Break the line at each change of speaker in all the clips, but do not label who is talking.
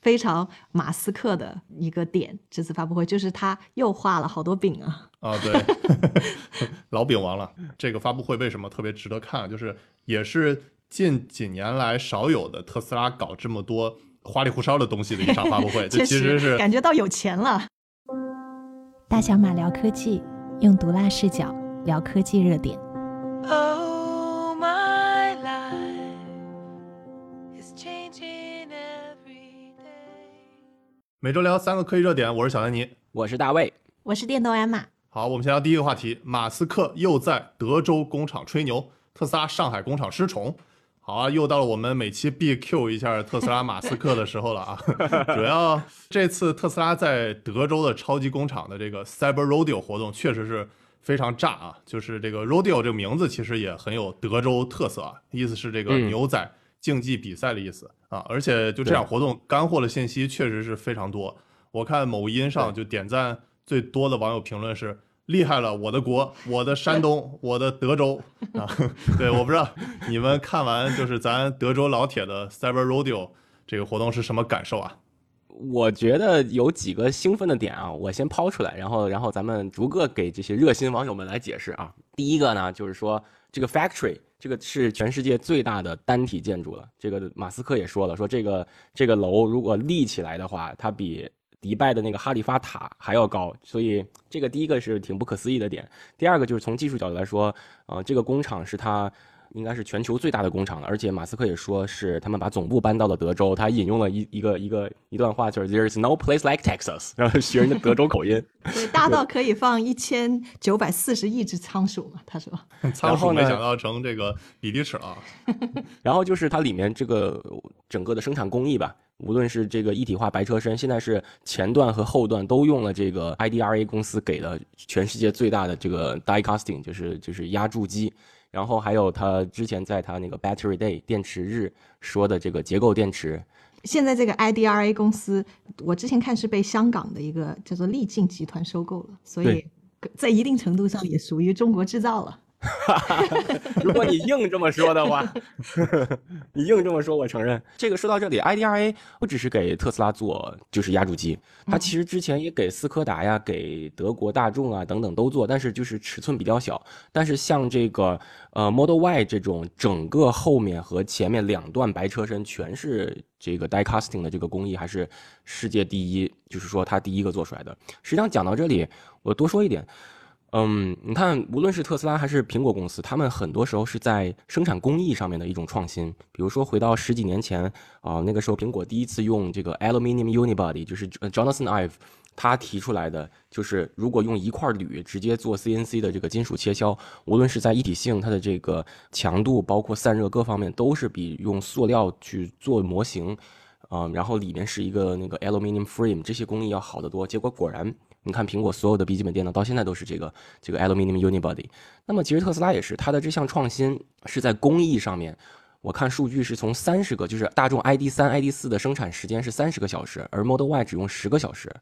非常马斯克的一个点，这次发布会就是他又画了好多饼啊！
啊，对，老饼王了。这个发布会为什么特别值得看？就是也是近几年来少有的特斯拉搞这么多花里胡哨的东西的一场发布会。这其实是
感觉到有钱了。
大小马聊科技，用毒辣视角聊科技热点。
每周聊三个科技热点，我是小丹尼，
我是大卫，
我是电动艾玛。
好，我们先聊第一个话题，马斯克又在德州工厂吹牛，特斯拉上海工厂失宠。好啊，又到了我们每期必 Q 一下特斯拉马斯克的时候了啊。主要这次特斯拉在德州的超级工厂的这个 Cyber Rodeo 活动确实是非常炸啊，就是这个 Rodeo 这个名字其实也很有德州特色啊，意思是这个牛仔。竞技比赛的意思啊，而且就这场活动干货的信息确实是非常多。我看某音上就点赞最多的网友评论是厉害了，我的国，我的山东，我的德州啊。对，我不知道你们看完就是咱德州老铁的 Cyber Rodeo 这个活动是什么感受啊？
我觉得有几个兴奋的点啊，我先抛出来，然后然后咱们逐个给这些热心网友们来解释啊。第一个呢，就是说这个 factory。这个是全世界最大的单体建筑了。这个马斯克也说了，说这个这个楼如果立起来的话，它比迪拜的那个哈利法塔还要高。所以这个第一个是挺不可思议的点。第二个就是从技术角度来说，呃，这个工厂是它。应该是全球最大的工厂了，而且马斯克也说是他们把总部搬到了德州。他引用了一一个一个一段话，就是 "There is no place like Texas"，然后学人的德州口音。
对，大到可以放一千九百四十亿只仓鼠嘛？他说。
仓鼠没想到成这个比例尺啊。
然后就是它里面这个整个的生产工艺吧，无论是这个一体化白车身，现在是前段和后段都用了这个 IDRA 公司给的全世界最大的这个 die casting，就是就是压铸机。然后还有他之前在他那个 Battery Day 电池日说的这个结构电池，
现在这个 IDRA 公司，我之前看是被香港的一个叫做力劲集团收购了，所以在一定程度上也属于中国制造了。
哈哈，如果你硬这么说的话，你硬这么说，我承认。这个说到这里，IDRA 不只是给特斯拉做，就是压铸机，它其实之前也给斯柯达呀、给德国大众啊等等都做，但是就是尺寸比较小。但是像这个呃 Model Y 这种，整个后面和前面两段白车身全是这个 die casting 的这个工艺，还是世界第一，就是说它第一个做出来的。实际上讲到这里，我多说一点。嗯，你看，无论是特斯拉还是苹果公司，他们很多时候是在生产工艺上面的一种创新。比如说，回到十几年前啊，那个时候苹果第一次用这个 aluminium unibody，就是 Jonathan Ive 他提出来的，就是如果用一块铝直接做 CNC 的这个金属切削，无论是在一体性、它的这个强度，包括散热各方面，都是比用塑料去做模型，啊，然后里面是一个那个 aluminium frame，这些工艺要好得多。结果果然。你看，苹果所有的笔记本电脑到现在都是这个这个 aluminium unibody。那么，其实特斯拉也是，它的这项创新是在工艺上面。我看数据是从三十个，就是大众 ID 三、ID 四的生产时间是三十个小时，而 Model Y 只用十个小时，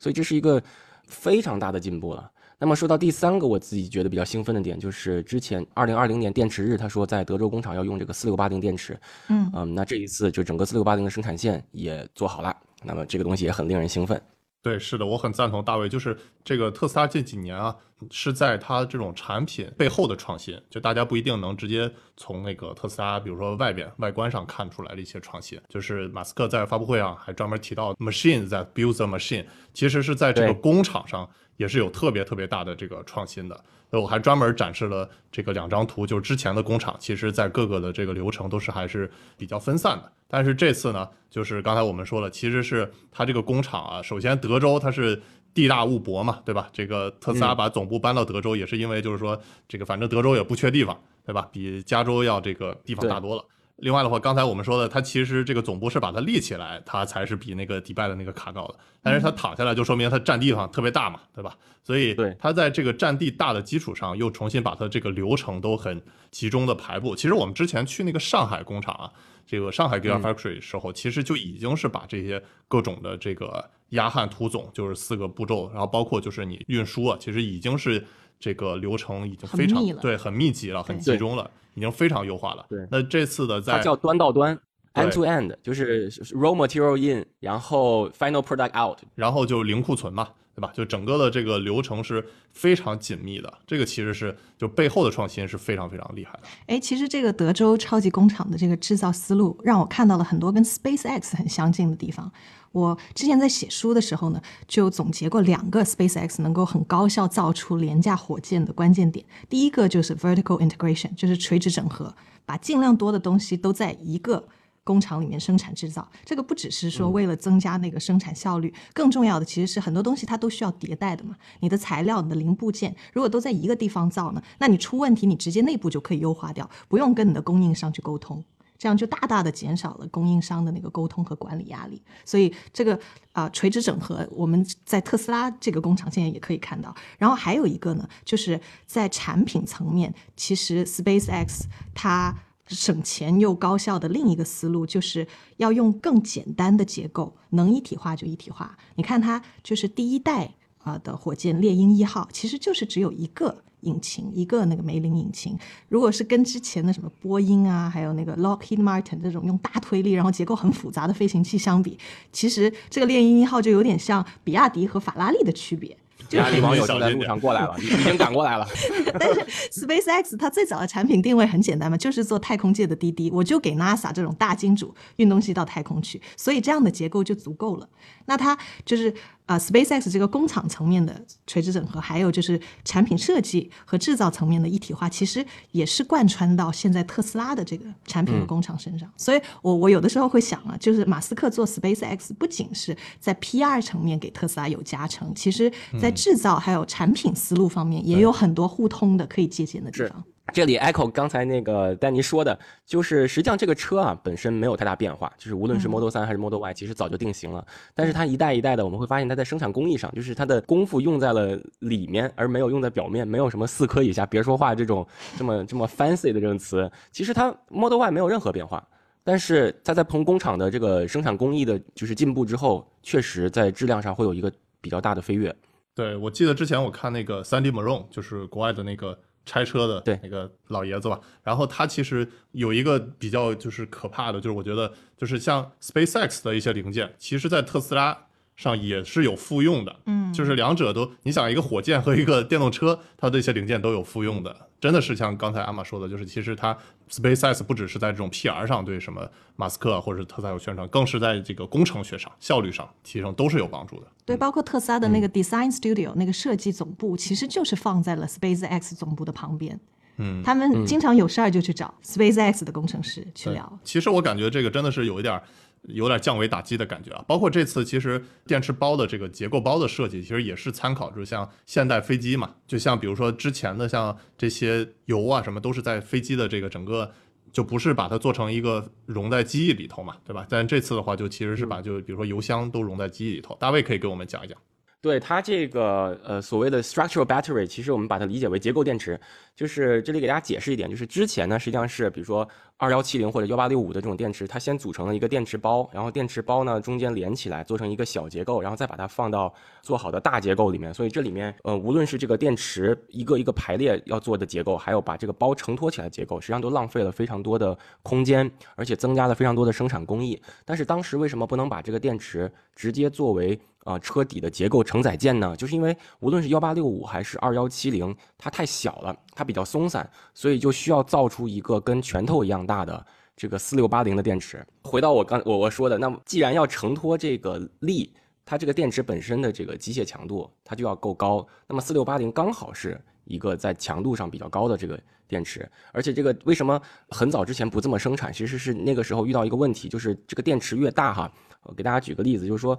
所以这是一个非常大的进步了。那么说到第三个，我自己觉得比较兴奋的点，就是之前二零二零年电池日，他说在德州工厂要用这个四六八零电池。
嗯
嗯，
那
这一次就整个四六八零的生产线也做好了，那么这个东西也很令人兴奋。
对，是的，我很赞同大卫，就是这个特斯拉近几年啊，是在它这种产品背后的创新，就大家不一定能直接从那个特斯拉，比如说外边外观上看出来的一些创新。就是马斯克在发布会上还专门提到，machine that builds a machine，其实是在这个工厂上也是有特别特别大的这个创新的。我还专门展示了这个两张图，就是之前的工厂，其实在各个的这个流程都是还是比较分散的。但是这次呢，就是刚才我们说了，其实是它这个工厂啊，首先德州它是地大物博嘛，对吧？这个特斯拉把总部搬到德州，也是因为就是说这个反正德州也不缺地方，对吧？比加州要这个地方大多了。另外的话，刚才我们说的，它其实这个总部是把它立起来，它才是比那个迪拜的那个卡高的。但是它躺下来，就说明它占地方特别大嘛，对吧？所以它在这个占地大的基础上，又重新把它这个流程都很集中的排布。其实我们之前去那个上海工厂啊，这个上海 Gigafactory 时候，其实就已经是把这些各种的这个压焊涂总，就是四个步骤，然后包括就是你运输啊，其实已经是这个流程已经非常对很密集了，很集中了。已经非常优化了。
对，
那这次的在它
叫端到端，end to end，就是 raw material in，然后 final product out，
然后就零库存嘛，对吧？就整个的这个流程是非常紧密的，这个其实是就背后的创新是非常非常厉害的。
哎，其实这个德州超级工厂的这个制造思路，让我看到了很多跟 SpaceX 很相近的地方。我之前在写书的时候呢，就总结过两个 SpaceX 能够很高效造出廉价火箭的关键点。第一个就是 vertical integration，就是垂直整合，把尽量多的东西都在一个工厂里面生产制造。这个不只是说为了增加那个生产效率，更重要的其实是很多东西它都需要迭代的嘛。你的材料、你的零部件，如果都在一个地方造呢，那你出问题，你直接内部就可以优化掉，不用跟你的供应商去沟通。这样就大大的减少了供应商的那个沟通和管理压力，所以这个啊垂直整合，我们在特斯拉这个工厂现在也可以看到。然后还有一个呢，就是在产品层面，其实 SpaceX 它省钱又高效的另一个思路，就是要用更简单的结构，能一体化就一体化。你看它就是第一代啊的火箭猎鹰一号，其实就是只有一个。引擎一个那个梅林引擎，如果是跟之前的什么波音啊，还有那个 Lockheed Martin 这种用大推力然后结构很复杂的飞行器相比，其实这个猎鹰一号就有点像比亚迪和法拉利的区别。
比亚迪网友就在路上过来了，已经赶过来了。
但是 SpaceX 它最早的产品定位很简单嘛，就是做太空界的滴滴，我就给 NASA 这种大金主运东西到太空去，所以这样的结构就足够了。那它就是。啊，SpaceX 这个工厂层面的垂直整合，还有就是产品设计和制造层面的一体化，其实也是贯穿到现在特斯拉的这个产品和工厂身上。所以，我我有的时候会想啊，就是马斯克做 SpaceX 不仅是在 PR 层面给特斯拉有加成，其实在制造还有产品思路方面也有很多互通的可以借鉴的地方。
这里 Echo 刚才那个丹尼说的，就是实际上这个车啊本身没有太大变化，就是无论是 Model 3还是 Model Y，其实早就定型了。但是它一代一代的，我们会发现它在生产工艺上，就是它的功夫用在了里面，而没有用在表面，没有什么四颗以下别说话这种这么这么 fancy 的这种词。其实它 Model Y 没有任何变化，但是它在从工厂的这个生产工艺的就是进步之后，确实在质量上会有一个比较大的飞跃。
对，我记得之前我看那个 Sandy Malone，就是国外的那个。拆车的那个老爷子吧，然后他其实有一个比较就是可怕的，就是我觉得就是像 SpaceX 的一些零件，其实在特斯拉上也是有复用的，
嗯，
就是两者都，你想一个火箭和一个电动车，它的一些零件都有复用的。真的是像刚才阿玛说的，就是其实它 SpaceX 不只是在这种 PR 上对什么马斯克或者是特斯拉有宣传，更是在这个工程学上、效率上提升都是有帮助的。
对，包括特斯拉的那个 Design Studio 那个设计总部，其实就是放在了 SpaceX 总部的旁边。
嗯，
他们经常有事儿就去找 SpaceX 的工程师去聊。
其实我感觉这个真的是有一点。有点降维打击的感觉啊！包括这次，其实电池包的这个结构包的设计，其实也是参考，就是像现代飞机嘛，就像比如说之前的像这些油啊什么，都是在飞机的这个整个，就不是把它做成一个融在机翼里头嘛，对吧？但这次的话，就其实是把就比如说油箱都融在机翼里头。大卫可以给我们讲一讲。
对它这个呃所谓的 structural battery，其实我们把它理解为结构电池，就是这里给大家解释一点，就是之前呢实际上是比如说二幺七零或者幺八六五的这种电池，它先组成了一个电池包，然后电池包呢中间连起来做成一个小结构，然后再把它放到做好的大结构里面。所以这里面呃无论是这个电池一个一个排列要做的结构，还有把这个包承托起来的结构，实际上都浪费了非常多的空间，而且增加了非常多的生产工艺。但是当时为什么不能把这个电池直接作为啊，车底的结构承载件呢，就是因为无论是幺八六五还是二幺七零，它太小了，它比较松散，所以就需要造出一个跟拳头一样大的这个四六八零的电池。回到我刚我我说的，那么既然要承托这个力，它这个电池本身的这个机械强度它就要够高，那么四六八零刚好是一个在强度上比较高的这个电池，而且这个为什么很早之前不这么生产，其实是那个时候遇到一个问题，就是这个电池越大哈，我给大家举个例子，就是说。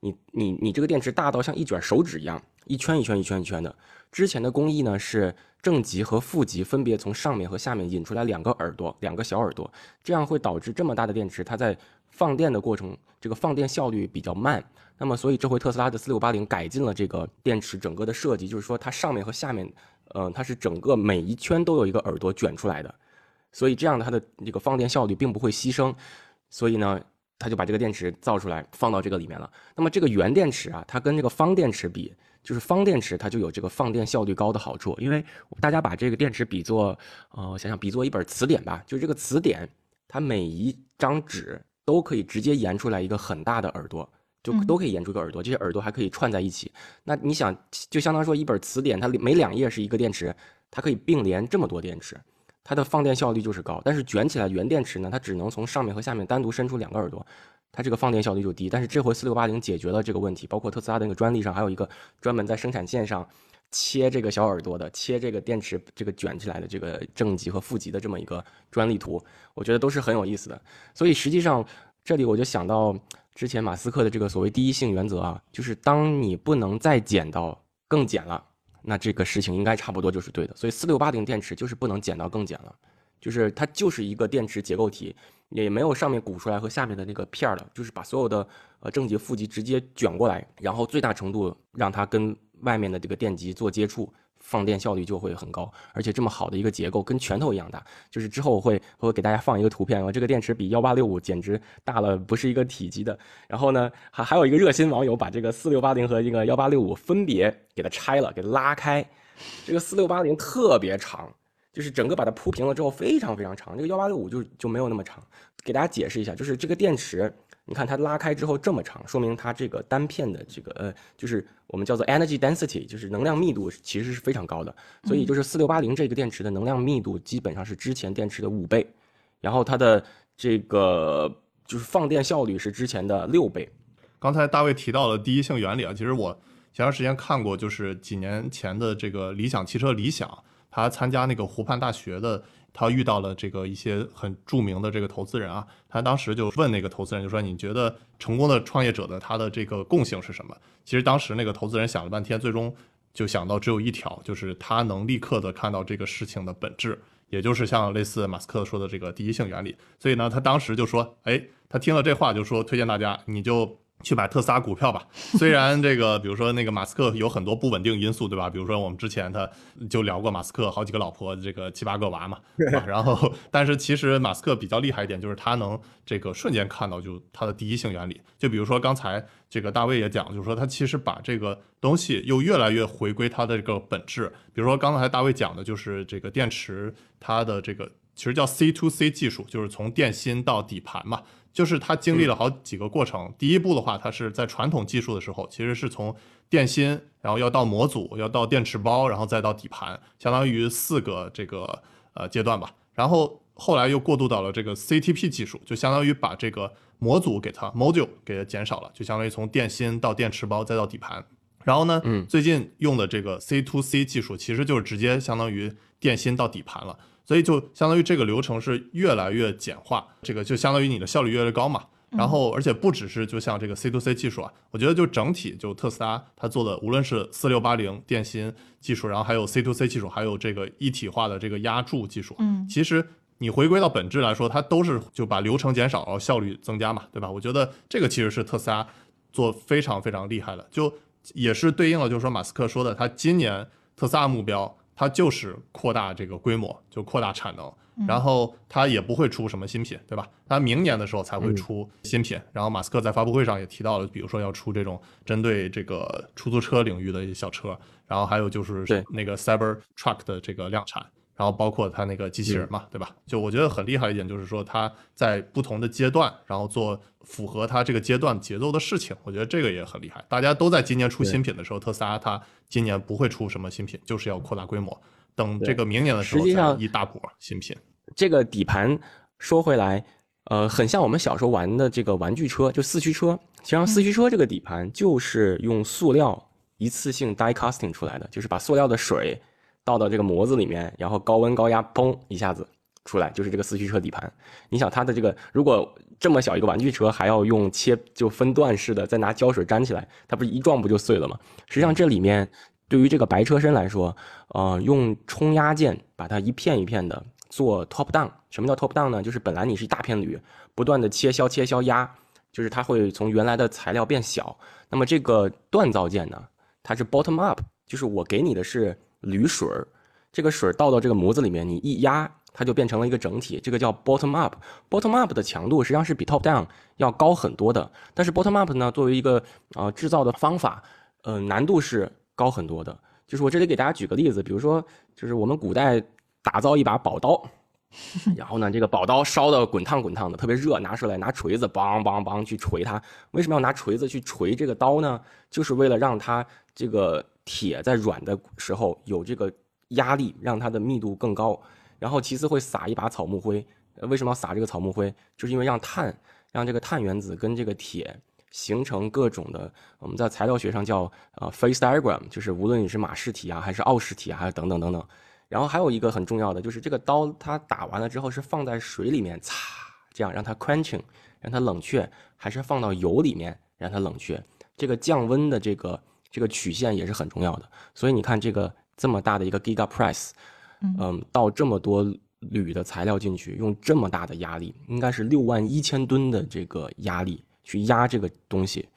你你你这个电池大到像一卷手指一样，一圈一圈一圈一圈的。之前的工艺呢是正极和负极分别从上面和下面引出来两个耳朵，两个小耳朵，这样会导致这么大的电池它在放电的过程，这个放电效率比较慢。那么所以这回特斯拉的四六八零改进了这个电池整个的设计，就是说它上面和下面，呃，它是整个每一圈都有一个耳朵卷出来的，所以这样它的这个放电效率并不会牺牲。所以呢。他就把这个电池造出来，放到这个里面了。那么这个原电池啊，它跟这个方电池比，就是方电池它就有这个放电效率高的好处。因为大家把这个电池比作，呃，想想比作一本词典吧，就是这个词典，它每一张纸都可以直接延出来一个很大的耳朵，就
嗯
都可以延出一个耳朵，这些耳朵还可以串在一起。那你想，就相当于说一本词典，它每两页是一个电池，它可以并联这么多电池，它的放电效率就是高。但是卷起来原电池呢，它只能从上面和下面单独伸出两个耳朵，它这个放电效率就低。但是这回四六八零解决了这个问题，包括特斯拉的那个专利上还有一个专门在生产线上切这个小耳朵的，切这个电池这个卷起来的这个正极和负极的这么一个专利图，我觉得都是很有意思的。所以实际上这里我就想到之前马斯克的这个所谓第一性原则啊，就是当你不能再减到更减了，那这个事情应该差不多就是对的。所以四六八零电池就是不能减到更减了，就是它就是一个电池结构体，也没有上面鼓出来和下面的那个片儿了，就是把所有的呃正极、负极直接卷过来，然后最大程度让它跟外面的这个电极做接触。放电效率就会很高，而且这么好的一个结构，跟拳头一样大。就是之后我会我会给大家放一个图片，这个电池比幺八六五简直大了不是一个体积的。然后呢，还还有一个热心网友把这个四六八零和这个幺八六五分别给它拆了，给拉开。这个四六八零特别长，就是整个把它铺平了之后非常非常长。这个幺八六五就就没有那么长。给大家解释一下，就是这个电池，你看它拉开之后这么长，说明它这个单片的这个呃，就是我们叫做 energy density，就是能量密度其实是非常高的。所以就是四六八零这个电池的能量密度基本上是之前电池的五倍，然后它的这个就是放电效率是之前的六倍。
刚才大卫提到了第一性原理啊，其实我前段时间看过，就是几年前的这个理想汽车理想，他参加那个湖畔大学的，他遇到了这个一些很著名的这个投资人啊，他当时就问那个投资人，就说你觉得成功的创业者的他的这个共性是什么？其实当时那个投资人想了半天，最终就想到只有一条，就是他能立刻的看到这个事情的本质。也就是像类似马斯克说的这个第一性原理，所以呢，他当时就说，哎，他听了这话就说推荐大家，你就去买特斯拉股票吧。虽然这个，比如说那个马斯克有很多不稳定因素，对吧？比如说我们之前他就聊过马斯克好几个老婆，这个七八个娃嘛，对吧？然后，但是其实马斯克比较厉害一点，就是他能这个瞬间看到就他的第一性原理。就比如说刚才这个大卫也讲，就是说他其实把这个东西又越来越回归它的这个本质。比如说刚才大卫讲的就是这个电池，它的这个其实叫 C to C 技术，就是从电芯到底盘嘛。就是它经历了好几个过程。第一步的话，它是在传统技术的时候，其实是从电芯，然后要到模组，要到电池包，然后再到底盘，相当于四个这个呃阶段吧。然后后来又过渡到了这个 CTP 技术，就相当于把这个模组给它 module 给它减少了，就相当于从电芯到电池包再到底盘。然后呢，
嗯
最近用的这个 C to C 技术，其实就是直接相当于电芯到底盘了。所以就相当于这个流程是越来越简化，这个就相当于你的效率越来越高嘛。然后，而且不只是就像这个 C to C 技术啊，我觉得就整体就特斯拉它做的，无论是四六八零电芯技术，然后还有 C to C 技术，还有这个一体化的这个压铸技术，
嗯
其实你回归到本质来说，它都是就把流程减少，然后效率增加嘛，对吧？我觉得这个其实是特斯拉做非常非常厉害的，就也是对应了就是说马斯克说的，他今年特斯拉目标，它就是扩大这个规模，就扩大产能。然后它也不会出什么新品，对吧？它明年的时候才会出新品。然后马斯克在发布会上也提到了，比如说要出这种针对这个出租车领域的一些小车，然后还有就是那个 Cyber Truck 的这个量产，然后包括它那个机器人嘛，对吧？就我觉得很厉害一点就是说它在不同的阶段，然后做符合它这个阶段节奏的事情，我觉得这个也很厉害。大家都在今年出新品的时候，特斯拉它今年不会出什么新品，就是要扩大规模。等这个明年的时候再
实际上
一大波新品。
这个底盘说回来，呃，很像我们小时候玩的这个玩具车，就四驱车。实际上四驱车这个底盘就是用塑料一次性 die casting 出来的，就是把塑料的水倒到这个模子里面，然后高温高压砰一下子出来，就是这个四驱车底盘。你想它的这个，如果这么小一个玩具车还要用切就分段式的再拿胶水粘起来，它不是一撞不就碎了吗？实际上这里面对于这个白车身来说，呃，用冲压件把它一片一片的做 top down。什么叫 top down 呢？就是本来你是一大片铝，不断的切削、切削、压，就是它会从原来的材料变小。那么这个锻造件呢，它是 bottom up，就是我给你的是铝水，这个水倒到这个模子里面，你一压，它就变成了一个整体，这个叫 bottom up。bottom up 的强度实际上是比 top down 要高很多的，但是 bottom up 呢，作为一个呃制造的方法，呃难度是高很多的。就是我这里给大家举个例子，比如说，就是我们古代打造一把宝刀，然后呢，这个宝刀烧的滚烫滚烫的，特别热，拿出来拿锤子梆梆梆去锤它。为什么要拿锤子去锤这个刀呢？就是为了让它这个铁在软的时候有这个压力，让它的密度更高。然后其次会撒一把草木灰。为什么要撒这个草木灰？就是因为让碳，让这个碳原子跟这个铁形成各种的，我们在材料学上叫呃 phase diagram，就是无论你是马氏体啊，还是奥氏体啊，还是等等等等。然后还有一个很重要的，就是这个刀它打完了之后是放在水里面擦，这样让它 quenching，让它冷却，还是放到油里面让它冷却？这个降温的这个这个曲线也是很重要的。所以你看这个这么大的一个 giga press，嗯，倒这么多铝的材料进去，用这么大的压力，应该是六万一千吨的这个压力去压这个东西，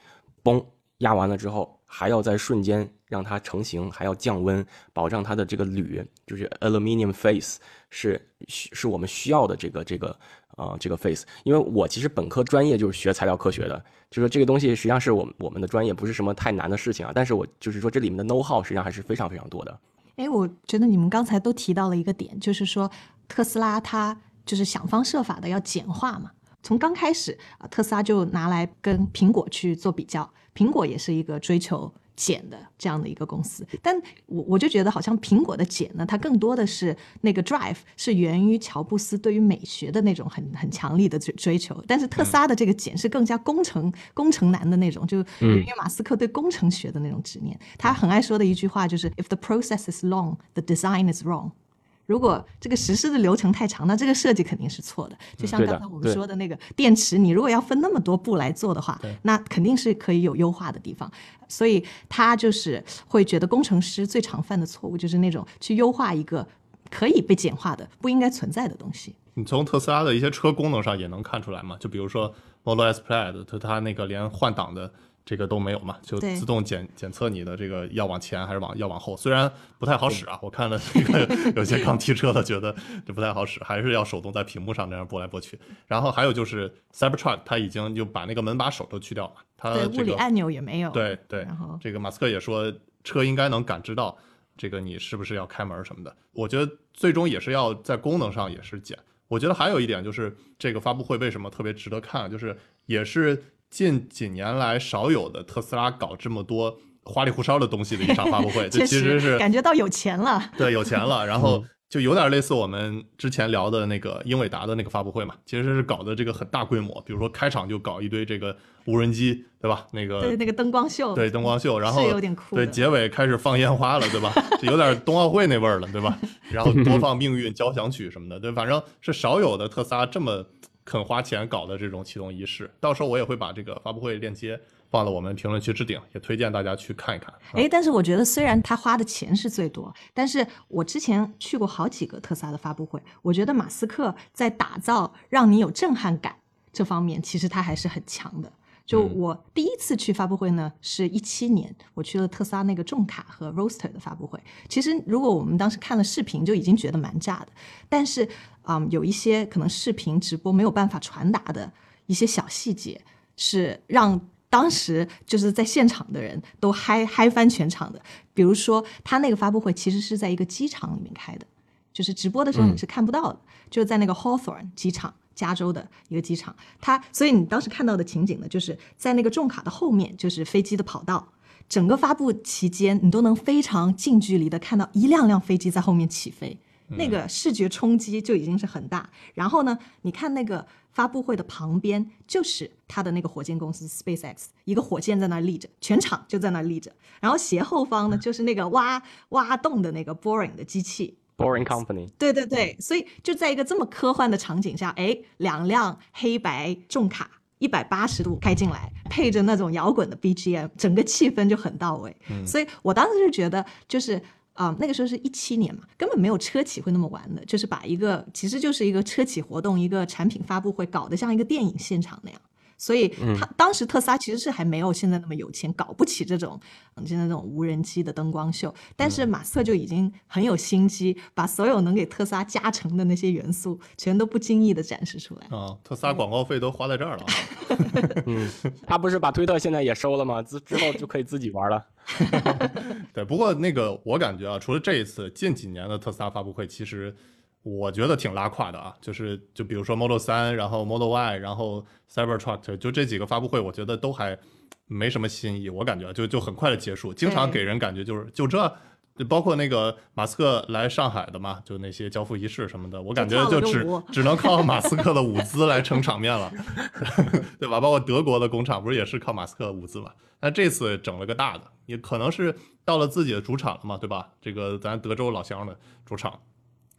嘣，压完了之后。还要在瞬间让它成型，还要降温，保障它的这个铝就是 aluminium face 是是我们需要的这个这个呃这个 face。因为我其实本科专业就是学材料科学的，就说这个东西实际上是我们我们的专业不是什么太难的事情啊。但是我就是说这里面的 know how 实际上还是非常非常多的。
哎，我觉得你们刚才都提到了一个点，就是说特斯拉它就是想方设法的要简化嘛。从刚开始啊，特斯拉就拿来跟苹果去做比较。苹果也是一个追求简的这样的一个公司，但我我就觉得好像苹果的简呢，它更多的是那个 drive 是源于乔布斯对于美学的那种很很强力的追追求，但是特斯拉的这个简是更加工程工程男的那种，就源于马斯克对工程学的那种执念。他很爱说的一句话就是 If the process is long, the design is wrong。如果这个实施的流程太长，那这个设计肯定是错的。就像刚才我们说的那个电池，你如果要分那么多步来做的话，那肯定是可以有优化的地方。所以他就是会觉得工程师最常犯的错误就是那种去优化一个可以被简化的、不应该存在的东西。
你从特斯拉的一些车功能上也能看出来嘛？就比如说 Model S Plaid，它它那个连换挡的。这个都没有嘛，就自动检检测你的这个要往前还是往要往后，虽然不太好使啊，我看了这个有些刚提车的觉得这不太好使，还是要手动在屏幕上这样拨来拨去。然后还有就是 Cybertruck，它已经就把那个门把手都去掉了，它
物理按钮也没有。
对对，
然后
这个马斯克也说车应该能感知到这个你是不是要开门什么的。我觉得最终也是要在功能上也是减。我觉得还有一点就是这个发布会为什么特别值得看，就是也是。近几年来少有的特斯拉搞这么多花里胡哨的东西的一场发布会，这其实是
感觉到有钱了。
对，有钱了，然后就有点类似我们之前聊的那个英伟达的那个发布会嘛，其实是搞的这个很大规模，比如说开场就搞一堆这个无人机，对吧？那个
对那个灯光秀，
对灯光秀，然后
有点酷。
对结尾开始放烟花了，对吧？有点冬奥会那味儿了，对吧？然后播放命运交响曲什么的，对，反正是少有的特斯拉这么。肯花钱搞的这种启动仪式，到时候我也会把这个发布会链接放到我们评论区置顶，也推荐大家去看一看。
哎，但是我觉得虽然他花的钱是最多，但是我之前去过好几个特斯拉的发布会，我觉得马斯克在打造让你有震撼感这方面，其实他还是很强的。就我第一次去发布会呢，是一七年，我去了特斯拉那个重卡和 Roaster 的发布会。其实如果我们当时看了视频，就已经觉得蛮炸的。但是，嗯，有一些可能视频直播没有办法传达的一些小细节，是让当时就是在现场的人都嗨嗨翻全场的。比如说，他那个发布会其实是在一个机场里面开的，就是直播的时候你是看不到的，就是在那个 Hawthorne 机场。加州的一个机场，它所以你当时看到的情景呢，就是在那个重卡的后面，就是飞机的跑道。整个发布期间，你都能非常近距离的看到一辆辆飞机在后面起飞，那个视觉冲击就已经是很大。然后呢，你看那个发布会的旁边，就是它的那个火箭公司 SpaceX，一个火箭在那立着，全场就在那立着。然后斜后方呢，就是那个挖挖洞的那个 boring 的机器。
Boring Company，
对对对，所以就在一个这么科幻的场景下，哎，两辆黑白重卡一百八十度开进来，配着那种摇滚的 BGM，整个气氛就很到位。所以我当时就觉得，就是啊，那个时候是一七年嘛，根本没有车企会那么玩的，就是把一个其实就是一个车企活动，一个产品发布会搞得像一个电影现场那样。所以，他当时特斯拉其实是还没有现在那么有钱，搞不起这种现在这种无人机的灯光秀。但是马斯克就已经很有心机，把所有能给特斯拉加成的那些元素，全都不经意的展示出来。
啊，特斯拉广告费都花在这儿了。
嗯，他不是把推特现在也收了吗？之之后就可以自己玩了。
对，不过那个我感觉啊，除了这一次，近几年的特斯拉发布会，其实我觉得挺拉胯的啊。就是就比如说 Model 三，然后 Model Y，然后 Cybertruck，就这几个发布会，我觉得都还没什么新意，我感觉就就很快的结束，经常给人感觉就是就这。就包括那个马斯克来上海的嘛，就那些交付仪式什么的，我感觉就只只能靠马斯克的舞姿来撑场面了，对吧？包括德国的工厂不是也是靠马斯克舞姿嘛？那这次整了个大的，也可能是到了自己的主场了嘛，对吧？这个咱德州老乡的主场，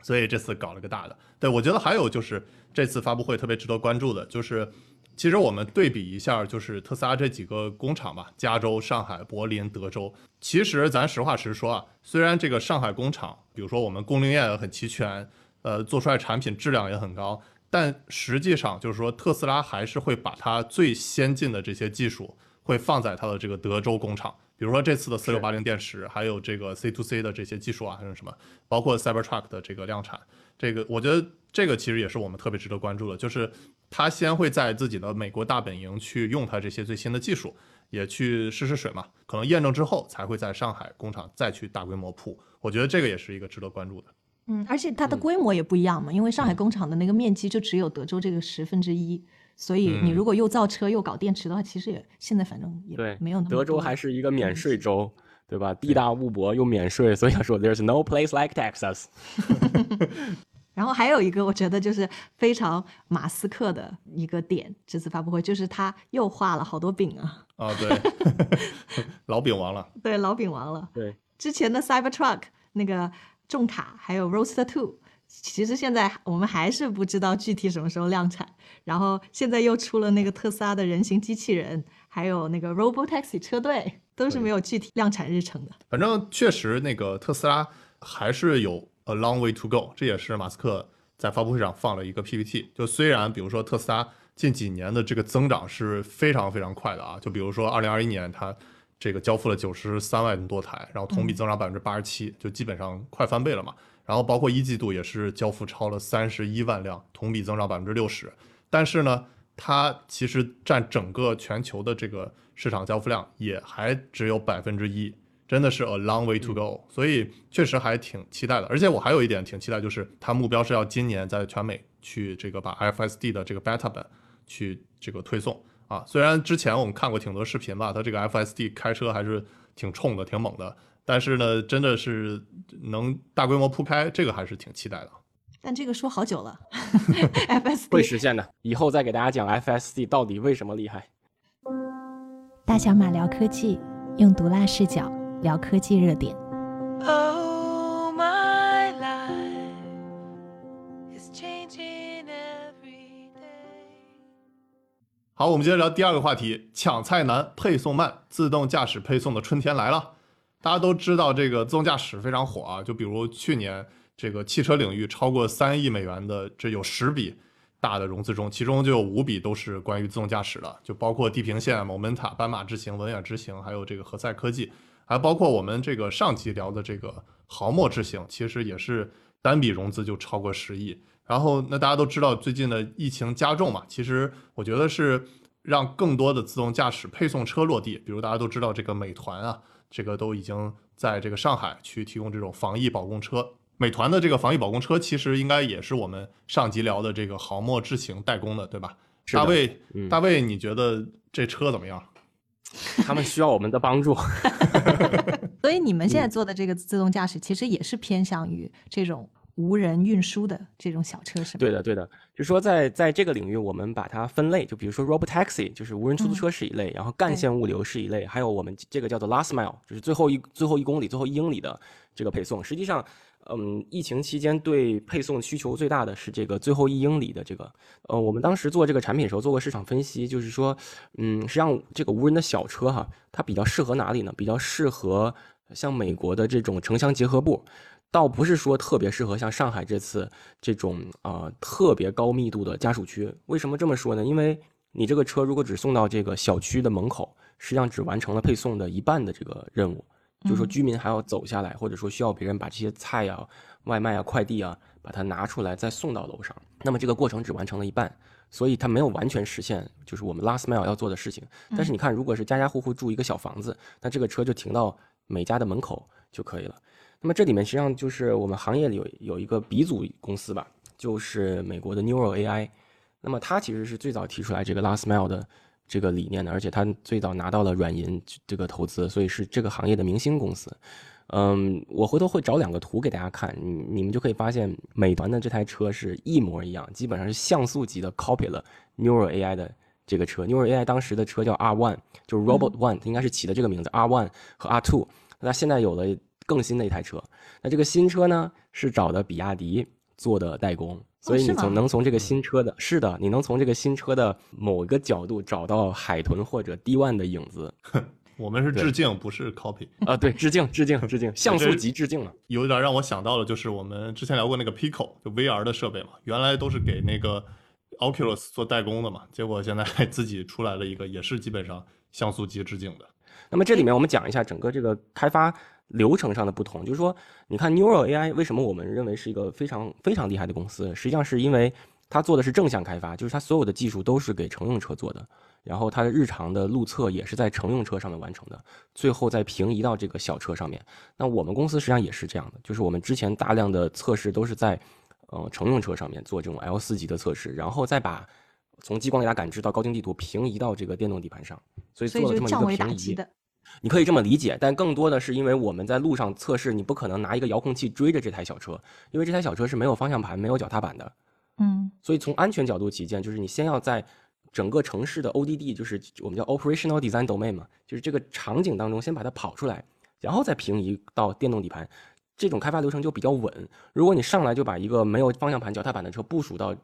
所以这次搞了个大的。对我觉得还有就是这次发布会特别值得关注的就是。其实我们对比一下，就是特斯拉这几个工厂吧，加州、上海、柏林、德州。其实咱实话实说啊，虽然这个上海工厂，比如说我们供应链很齐全，呃，做出来产品质量也很高，但实际上就是说，特斯拉还是会把它最先进的这些技术会放在它的这个德州工厂。比如说这次的四六八零电池，还有这个 C to C 的这些技术啊，还有什么，包括 Cybertruck 的这个量产，这个我觉得这个其实也是我们特别值得关注的，就是。他先会在自己的美国大本营去用它这些最新的技术，也去试试水嘛。可能验证之后，才会在上海工厂再去大规模铺。我觉得这个也是一个值得关注的。
嗯，而且它的规模也不一样嘛，因为上海工厂的那个面积就只有德州这个十分之一，所以你如果又造车又搞电池的话，其实也现在反正也没有那么。
德州还是一个免税州，对吧？地大物博又免税，所以说 There's no place like Texas。
然后还有一个，我觉得就是非常马斯克的一个点，这次发布会就是他又画了好多饼啊！
啊，对，老饼王了。
对，老饼王了。
对，
之前的 Cybertruck 那个重卡，还有 Roadster Two，其实现在我们还是不知道具体什么时候量产。然后现在又出了那个特斯拉的人形机器人，还有那个 Robotaxi 车队，都是没有具体量产日程的。
反正确实，那个特斯拉还是有。A long way to go，这也是马斯克在发布会上放了一个 PPT。就虽然比如说特斯拉近几年的这个增长是非常非常快的啊，就比如说二零二一年它这个交付了九十三万多台，然后同比增长百分之八十七，就基本上快翻倍了嘛。然后包括一季度也是交付超了三十一万辆，同比增长百分之六十。但是呢，它其实占整个全球的这个市场交付量也还只有百分之一。真的是 a long way to go，所以确实还挺期待的。而且我还有一点挺期待，就是它目标是要今年在全美去这个把 FSD 的这个 beta 版去这个推送啊。虽然之前我们看过挺多视频吧，它这个 FSD 开车还是挺冲的、挺猛的，但是呢，真的是能大规模铺开，这个还是挺期待的。
但这个说好久了，FSD
会实现的，以后再给大家讲 FSD 到底为什么厉害。
大小马聊科技，用毒辣视角。聊科技热点。Oh, my life is changing every day.
好，我们接着聊第二个话题：抢菜难，配送慢，自动驾驶配送的春天来了。大家都知道这个自动驾驶非常火啊，就比如去年这个汽车领域超过三亿美元的，这有十笔大的融资中，其中就有五笔都是关于自动驾驶的，就包括地平线、Momenta、斑马智行、文远智行，还有这个何赛科技。还包括我们这个上期聊的这个豪墨智行，其实也是单笔融资就超过十亿。然后那大家都知道最近的疫情加重嘛，其实我觉得是让更多的自动驾驶配送车落地。比如大家都知道这个美团啊，这个都已经在这个上海去提供这种防疫保供车。美团的这个防疫保供车其实应该也是我们上集聊的这个豪墨智行代工的，对吧？大卫，大卫，你觉得这车怎么样？
他们需要我们的帮助，
所以你们现在做的这个自动驾驶其实也是偏向于这种无人运输的这种小车，是吗？
对的，对的。就说在在这个领域，我们把它分类，就比如说 Robotaxi，就是无人出租车是一类，然后干线物流是一类，还有我们这个叫做 Last Mile，就是最后一最后一公里、最后一英里的这个配送。实际上。嗯，疫情期间对配送需求最大的是这个最后一英里的这个。呃，我们当时做这个产品的时候做过市场分析，就是说，嗯，实际上这个无人的小车哈，它比较适合哪里呢？比较适合像美国的这种城乡结合部，倒不是说特别适合像上海这次这种啊特别高密度的家属区。为什么这么说呢？因为你这个车如果只送到这个小区的门口，实际上只完成了配送的一半的这个任务。就是说，居民还要走下来，或者说需要别人把这些菜呀、外卖啊、快递啊，把它拿出来再送到楼上。那么这个过程只完成了一半，所以它没有完全实现，就是我们 last mile 要做的事情。但是你看，如果是家家户户住一个小房子，那这个车就停到每家的门口就可以了。那么这里面实际上就是我们行业里有有一个鼻祖公司吧，就是美国的 Neural AI。那么它其实是最早提出来这个 Last Mile 的这个理念的，而且它最早拿到了软银这个投资，所以是这个行业的明星公司。嗯，我回头会找两个图给大家看，你你们就可以发现，美团的这台车是一模一样，基本上是像素级的 copy 了 Neural AI 的这个车。Neural AI 当时的车叫 R One，就是 Robot One，应该是起的这个名字 R One 和 R Two。那现在有了更新的一台车，那这个新车呢是找的比亚迪做的代工，所以你从能从这个新车的，是的，你能从这个新车的某一个角度找到海豚或者 D One 的影子。
我们是致敬，不是 copy
啊！对，致敬，致敬，致敬，像素级致敬了。
有点让我想到了，就是我们之前聊过那个 Pico，就 VR 的设备嘛，原来都是给那个 Oculus 做代工的嘛，结果现在自己出来了一个，也是基本上像素级致敬的。
那么这里面我们讲一下整个这个开发流程上的不同，就是说，你看 Neural AI 为什么我们认为是一个非常非常厉害的公司？实际上是因为它做的是正向开发，就是它所有的技术都是给乘用车做的。然后它的日常的路测也是在乘用车上面完成的，最后再平移到这个小车上面。那我们公司实际上也是这样的，就是我们之前大量的测试都是在，呃，乘用车上面做这种 L 四级的测试，然后再把从激光雷达感知到高精地图平移到这个电动底盘上，所以做了这么一个平移。你可以这么理解，但更多的是因为我们在路上测试，你不可能拿一个遥控器追着这台小车，因为这台小车是没有方向盘、没有脚踏板的。
嗯，
所以从安全角度起见，就是你先要在。整个城市的 ODD 就是我们叫 Operational Design Domain 嘛，就是这个场景当中先把它跑出来，然后再平移到电动底盘，这种开发流程就比较稳。如果你上来就把一个没有方向盘、脚踏板的车部署到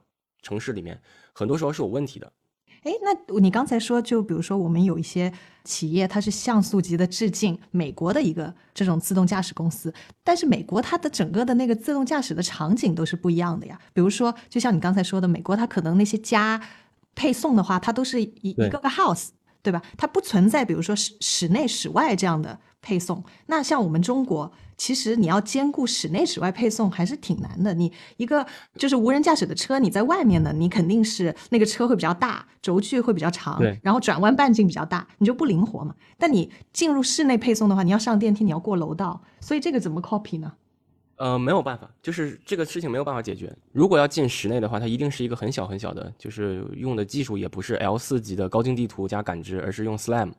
城市里面，很多时候是有问题的。
哎，那你刚才说，就比如说我们有一些企业，它是像素级的致敬美国的一个这种自动驾驶公司，但是美国它的整个的那个自动驾驶的场景都是不一样的呀。比如说，就像你刚才说的，美国它可能那些家。配送的话，它都是一一个个 house，对吧？它不存在，比如说室室内、室外这样的配送。那像我们中国，其实你要兼顾室内、室外配送还是挺难的。你一个就是无人驾驶的车，你在外面呢，你肯定是那个车会比较大，轴距会比较长，然后转弯半径比较大，你就不灵活嘛。但你进入室内配送的话，你要上电梯，你要过楼道，所以这个怎么 copy 呢？
呃，没有办法，就是这个事情没有办法解决。如果要进室内的话，它一定是一个很小很小的，就是用的技术也不是 L 四级的高精地图加感知，而是用 SLAM，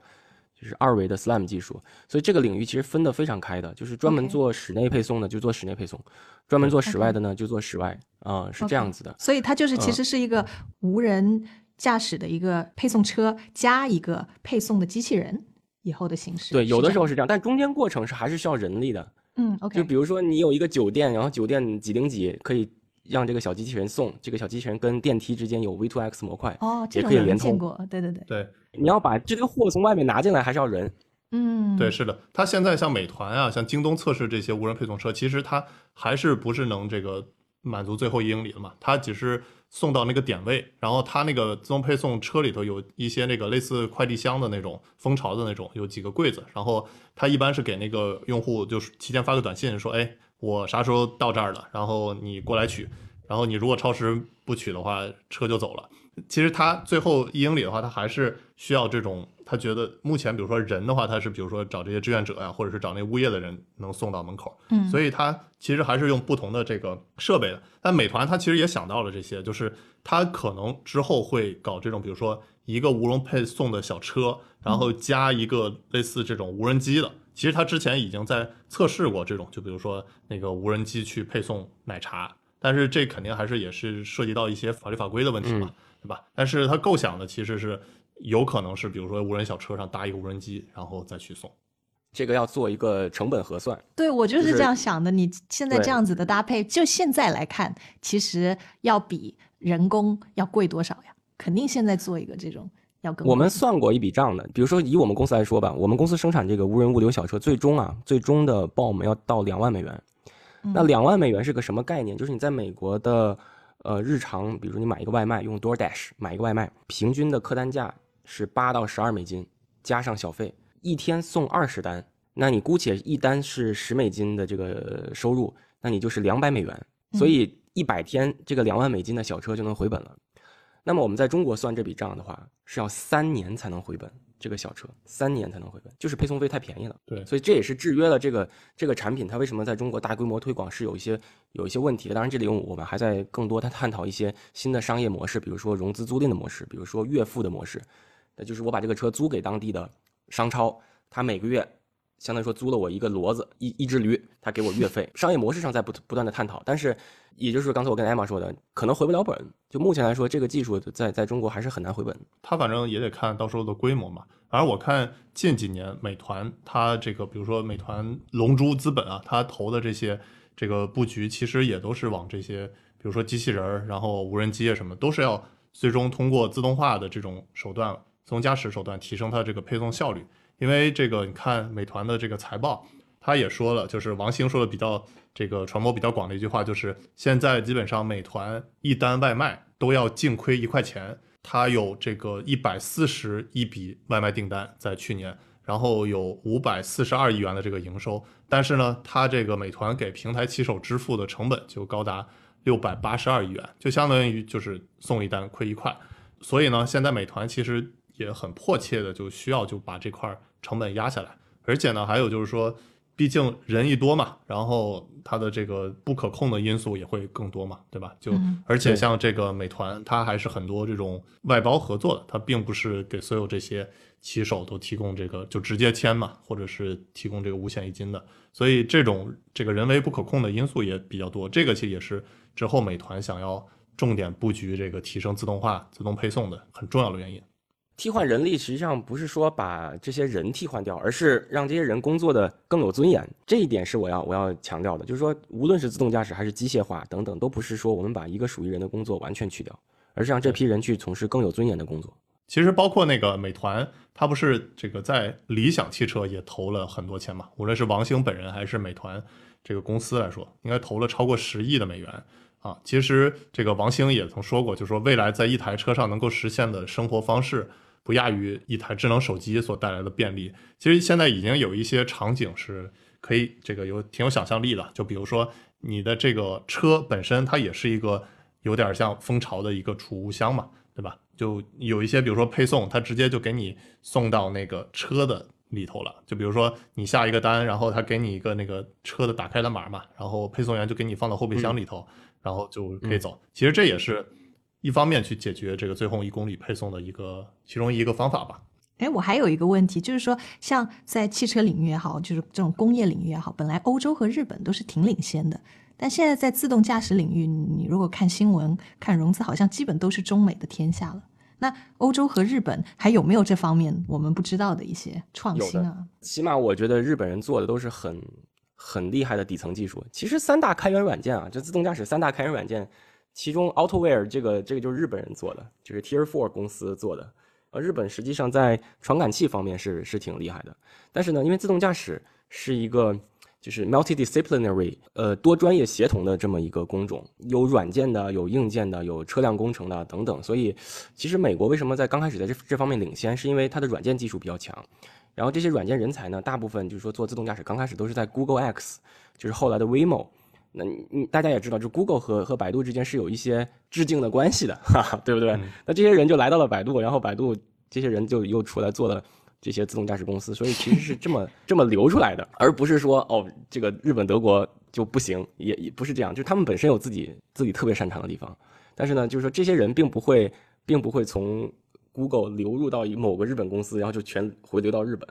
就是二维的 SLAM 技术。所以这个领域其实分得非常开的，就是专门做室内配送的就做室内配送，专门做室外的呢就做室外，啊，是这样子的。
所以它就是其实是一个无人驾驶的一个配送车加一个配送的机器人以后的形式。
对，有的时候是这样，但中间过程是还是需要人力的。
嗯，OK，
就比如说你有一个酒店，然后酒店几零几可以让这个小机器人送，这个小机器人跟电梯之间有 V2X 模块，
哦，
也可以连通。
对对对
对，
你要把这个货从外面拿进来，还是要人。
嗯，
对，是的，它现在像美团啊，像京东测试这些无人配送车，其实它还是不是能这个满足最后一英里的嘛？它只是。送到那个点位，然后它那个自动配送车里头有一些那个类似快递箱的那种蜂巢的那种，有几个柜子，然后它一般是给那个用户就是提前发个短信说，哎，我啥时候到这儿了，然后你过来取，然后你如果超时不取的话，车就走了。其实他最后一英里的话，他还是需要这种。他觉得目前，比如说人的话，他是比如说找这些志愿者呀，或者是找那物业的人能送到门口。
嗯，
所以他其实还是用不同的这个设备的。但美团他其实也想到了这些，就是他可能之后会搞这种，比如说一个无人配送的小车，然后加一个类似这种无人机的。其实他之前已经在测试过这种，就比如说那个无人机去配送奶茶。但是这肯定还是也是涉及到一些法律法规的问题嘛，对吧？但是他构想的其实是。有可能是，比如说无人小车上搭一个无人机，然后再去送，
这个要做一个成本核算。
对，我就是这样想的。你现在这样子的搭配，就现在来看，其实要比人工要贵多少呀？肯定现在做一个这种要更。
我们算过一笔账的，比如说以我们公司来说吧，我们公司生产这个无人物流小车，最终啊，最终的报我们要到两万美元。那两万美元是个什么概念？就是你在美国的呃日常，比如你买一个外卖，用 DoorDash 买一个外卖，平均的客单价。是八到十二美金，加上小费，一天送二十单，那你姑且一单是十美金的这个收入，那你就是两百美元，所以一百天这个两万美金的小车就能回本了。那么我们在中国算这笔账的话，是要三年才能回本，这个小车，三年才能回本，就是配送费太便宜了。
对
所以这也是制约了这个这个产品它为什么在中国大规模推广是有一些有一些问题的。当然，这里我们还在更多的探讨一些新的商业模式，比如说融资租赁的模式，比如说月付的模式。那就是我把这个车租给当地的商超，他每个月相当于说租了我一个骡子一一只驴，他给我月费。商业模式上在不不断的探讨，但是也就是刚才我跟艾玛说的，可能回不了本。就目前来说，这个技术在在中国还是很难回本。
他反正也得看到时候的规模嘛。而我看近几年美团它这个，比如说美团龙珠资本啊，它投的这些这个布局，其实也都是往这些，比如说机器人儿，然后无人机啊什么，都是要最终通过自动化的这种手段，自动驾驶手段提升它这个配送效率。因为这个，你看美团的这个财报，他也说了，就是王兴说的比较这个传播比较广的一句话，就是现在基本上美团一单外卖都要净亏一块钱。它有这个一百四十亿笔外卖订单在去年，然后有五百四十二亿元的这个营收，但是呢，它这个美团给平台骑手支付的成本就高达六百八十二亿元，就相当于就是送一单亏一块。所以呢，现在美团其实也很迫切的就需要就把这块成本压下来，而且呢，还有就是说，毕竟人一多嘛，然后它的这个不可控的因素也会更多嘛，对吧？就而且像这个美团，它还是很多这种外包合作的，它并不是给所有这些骑手都提供这个就直接签嘛，或者是提供这个五险一金的，所以这种这个人为不可控的因素也比较多。这个其实也是之后美团想要重点布局这个提升自动化、自动配送的很重要的原因。
替换人力实际上不是说把这些人替换掉，而是让这些人工作的更有尊严。这一点是我要我要强调的，就是说，无论是自动驾驶还是机械化等等，都不是说我们把一个属于人的工作完全去掉，而是让这批人去从事更有尊严的工作。
其实包括那个美团，它不是这个在理想汽车也投了很多钱嘛？无论是王兴本人还是美团这个公司来说，应该投了超过十亿的美元啊。其实这个王兴也曾说过，就是说未来在一台车上能够实现的生活方式。不亚于一台智能手机所带来的便利。其实现在已经有一些场景是可以这个有挺有想象力的，就比如说你的这个车本身它也是一个有点像蜂巢的一个储物箱嘛，对吧？就有一些比如说配送，它直接就给你送到那个车的里头了。就比如说你下一个单，然后他给你一个那个车的打开的码嘛，然后配送员就给你放到后备箱里头，然后就可以走。其实这也是。一方面去解决这个最后一公里配送的一个其中一个方法吧。
哎，我还有一个问题，就是说，像在汽车领域也好，就是这种工业领域也好，本来欧洲和日本都是挺领先的，但现在在自动驾驶领域，你如果看新闻、看融资，好像基本都是中美的天下了。那欧洲和日本还有没有这方面我们不知道的一些创新啊？
起码我觉得日本人做的都是很很厉害的底层技术。其实三大开源软件啊，就自动驾驶三大开源软件。其中，AutoWare 这个这个就是日本人做的，就是 Tier Four 公司做的。呃，日本实际上在传感器方面是是挺厉害的。但是呢，因为自动驾驶是一个就是 multidisciplinary，呃，多专业协同的这么一个工种，有软件的，有硬件的，有车辆工程的等等。所以，其实美国为什么在刚开始在这这方面领先，是因为它的软件技术比较强。然后这些软件人才呢，大部分就是说做自动驾驶刚开始都是在 Google X，就是后来的 Waymo。那你大家也知道，就 Google 和和百度之间是有一些致敬的关系的，哈哈，对不对？那这些人就来到了百度，然后百度这些人就又出来做了这些自动驾驶公司，所以其实是这么 这么流出来的，而不是说哦，这个日本、德国就不行，也也不是这样，就是他们本身有自己自己特别擅长的地方，但是呢，就是说这些人并不会并不会从 Google 流入到某个日本公司，然后就全回流到日本。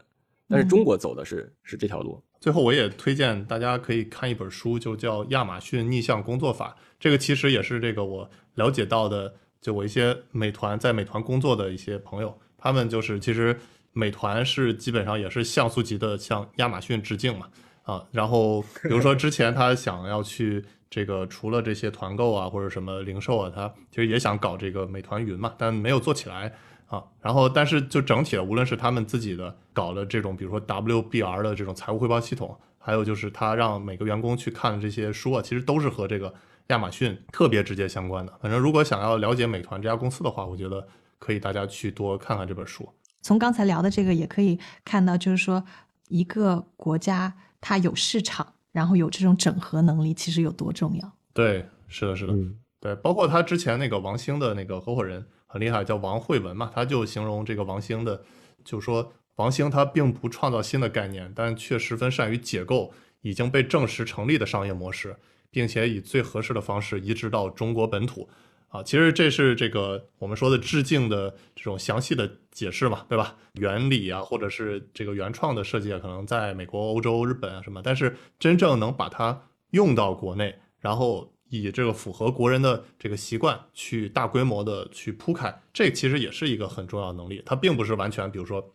但是中国走的是是这条路。
最后，我也推荐大家可以看一本书，就叫《亚马逊逆向工作法》。这个其实也是这个我了解到的，就我一些美团在美团工作的一些朋友，他们就是其实美团是基本上也是像素级的向亚马逊致敬嘛啊。然后 比如说之前他想要去这个除了这些团购啊或者什么零售啊，他其实也想搞这个美团云嘛，但没有做起来。啊，然后但是就整体的，无论是他们自己的搞的这种，比如说 WBR 的这种财务汇报系统，还有就是他让每个员工去看的这些书啊，其实都是和这个亚马逊特别直接相关的。反正如果想要了解美团这家公司的话，我觉得可以大家去多看看这本书。
从刚才聊的这个也可以看到，就是说一个国家它有市场，然后有这种整合能力，其实有多重要。
对，是的，是的，对，包括他之前那个王兴的那个合伙人。很厉害，叫王慧文嘛，他就形容这个王兴的就是说王兴他并不创造新的概念，但却十分善于解构已经被证实成立的商业模式，并且以最合适的方式移植到中国本土。啊，其实这是这个我们说的致敬的这种详细的解释嘛，对吧？原理啊，或者是这个原创的设计啊，可能在美国、欧洲、日本啊什么，但是真正能把它用到国内，然后以这个符合国人的这个习惯去大规模的去铺开，这其实也是一个很重要的能力。它并不是完全，比如说